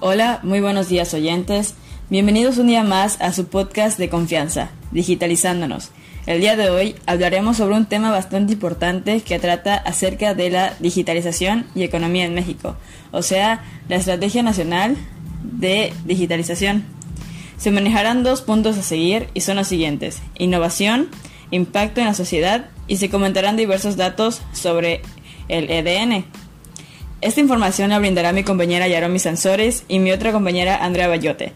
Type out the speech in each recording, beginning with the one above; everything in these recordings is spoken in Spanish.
Hola, muy buenos días oyentes. Bienvenidos un día más a su podcast de confianza, Digitalizándonos. El día de hoy hablaremos sobre un tema bastante importante que trata acerca de la digitalización y economía en México, o sea, la Estrategia Nacional de Digitalización. Se manejarán dos puntos a seguir y son los siguientes, innovación, impacto en la sociedad y se comentarán diversos datos sobre el EDN, esta información la brindará mi compañera Yaromi Sansores y mi otra compañera Andrea Bayote.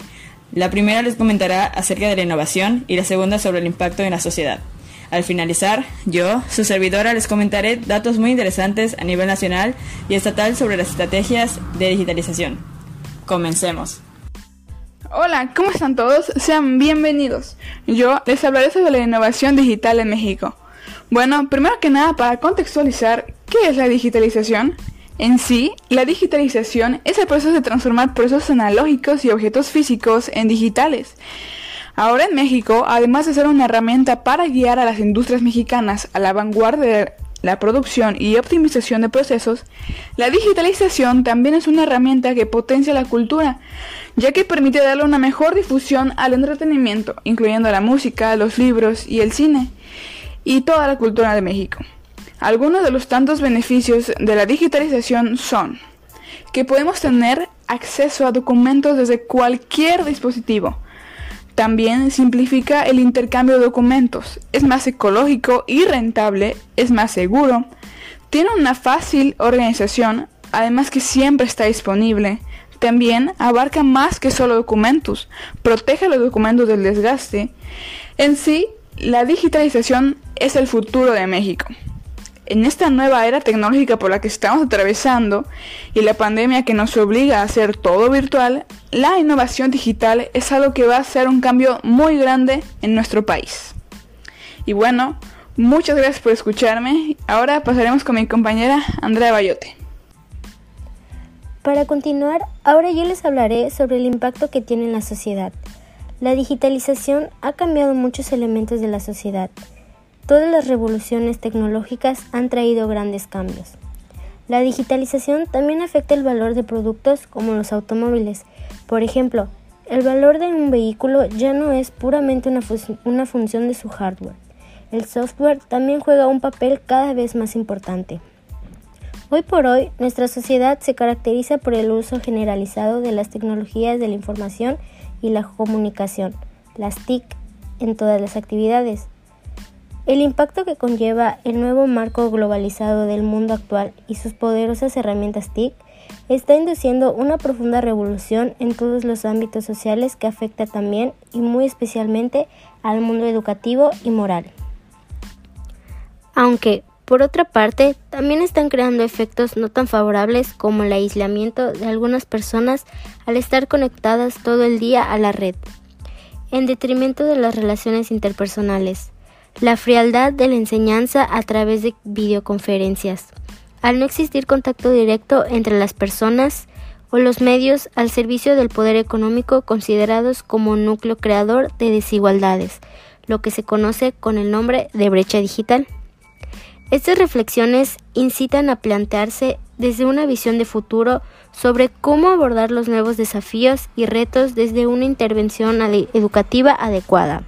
La primera les comentará acerca de la innovación y la segunda sobre el impacto en la sociedad. Al finalizar, yo, su servidora, les comentaré datos muy interesantes a nivel nacional y estatal sobre las estrategias de digitalización. Comencemos. Hola, ¿cómo están todos? Sean bienvenidos. Yo les hablaré sobre la innovación digital en México. Bueno, primero que nada, para contextualizar, ¿qué es la digitalización? En sí, la digitalización es el proceso de transformar procesos analógicos y objetos físicos en digitales. Ahora en México, además de ser una herramienta para guiar a las industrias mexicanas a la vanguardia de la producción y optimización de procesos, la digitalización también es una herramienta que potencia la cultura, ya que permite darle una mejor difusión al entretenimiento, incluyendo la música, los libros y el cine, y toda la cultura de México. Algunos de los tantos beneficios de la digitalización son que podemos tener acceso a documentos desde cualquier dispositivo. También simplifica el intercambio de documentos, es más ecológico y rentable, es más seguro, tiene una fácil organización, además que siempre está disponible. También abarca más que solo documentos, protege los documentos del desgaste. En sí, la digitalización es el futuro de México en esta nueva era tecnológica por la que estamos atravesando y la pandemia que nos obliga a hacer todo virtual, la innovación digital es algo que va a ser un cambio muy grande en nuestro país. Y bueno, muchas gracias por escucharme. Ahora pasaremos con mi compañera Andrea Bayote. Para continuar, ahora yo les hablaré sobre el impacto que tiene en la sociedad. La digitalización ha cambiado muchos elementos de la sociedad Todas las revoluciones tecnológicas han traído grandes cambios. La digitalización también afecta el valor de productos como los automóviles. Por ejemplo, el valor de un vehículo ya no es puramente una, una, función de su hardware. El software también juega un papel cada vez más importante. Hoy por hoy, nuestra sociedad se caracteriza por el uso generalizado de las tecnologías de la información y la comunicación, las TIC, en todas las actividades. El impacto que conlleva el nuevo marco globalizado del mundo actual y sus poderosas herramientas TIC está induciendo una profunda revolución en todos los ámbitos sociales que afecta también y muy especialmente al mundo educativo y moral. Aunque, por otra parte, también están creando efectos no tan favorables como el aislamiento de algunas personas al estar conectadas todo el día a la red, en detrimento de las relaciones interpersonales la frialdad de la enseñanza a través de videoconferencias. Al no existir contacto directo entre las personas o los medios al servicio del poder económico considerados como núcleo creador de desigualdades, lo que se conoce con el nombre de brecha digital. Estas reflexiones incitan a plantearse desde una visión de futuro sobre cómo abordar los nuevos desafíos y retos desde una intervención educativa adecuada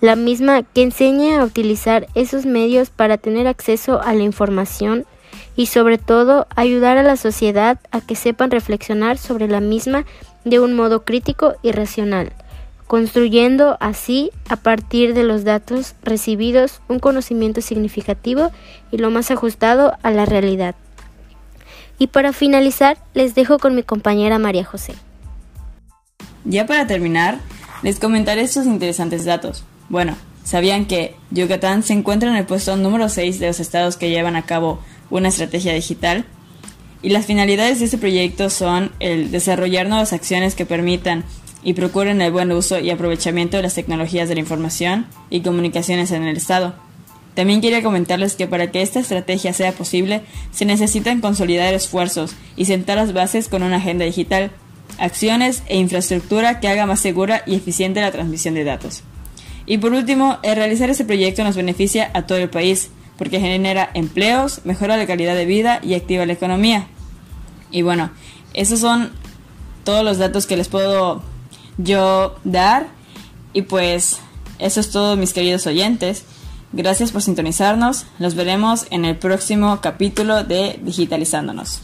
la misma que enseñe a utilizar esos medios para tener acceso a la información y sobre todo ayudar a la sociedad a que sepan reflexionar sobre la misma de un modo crítico y racional, construyendo así a partir de los datos recibidos un conocimiento significativo y lo más ajustado a la realidad. Y para finalizar, les dejo con mi compañera María José. Ya para terminar, les comentaré estos interesantes datos. Bueno, ¿sabían que Yucatán se encuentra en el puesto número 6 de los estados que llevan a cabo una estrategia digital? Y las finalidades de este proyecto son el desarrollar nuevas acciones que permitan y procuren el buen uso y aprovechamiento de las tecnologías de la información y comunicaciones en el Estado. También quería comentarles que para que esta estrategia sea posible, se necesitan consolidar esfuerzos y sentar las bases con una agenda digital, acciones e infraestructura que haga más segura y eficiente la transmisión de datos. Y por último, el realizar este proyecto nos beneficia a todo el país, porque genera empleos, mejora la calidad de vida y activa la economía. Y bueno, esos son todos los datos que les puedo yo dar. Y pues eso es todo mis queridos oyentes. Gracias por sintonizarnos. Nos veremos en el próximo capítulo de Digitalizándonos.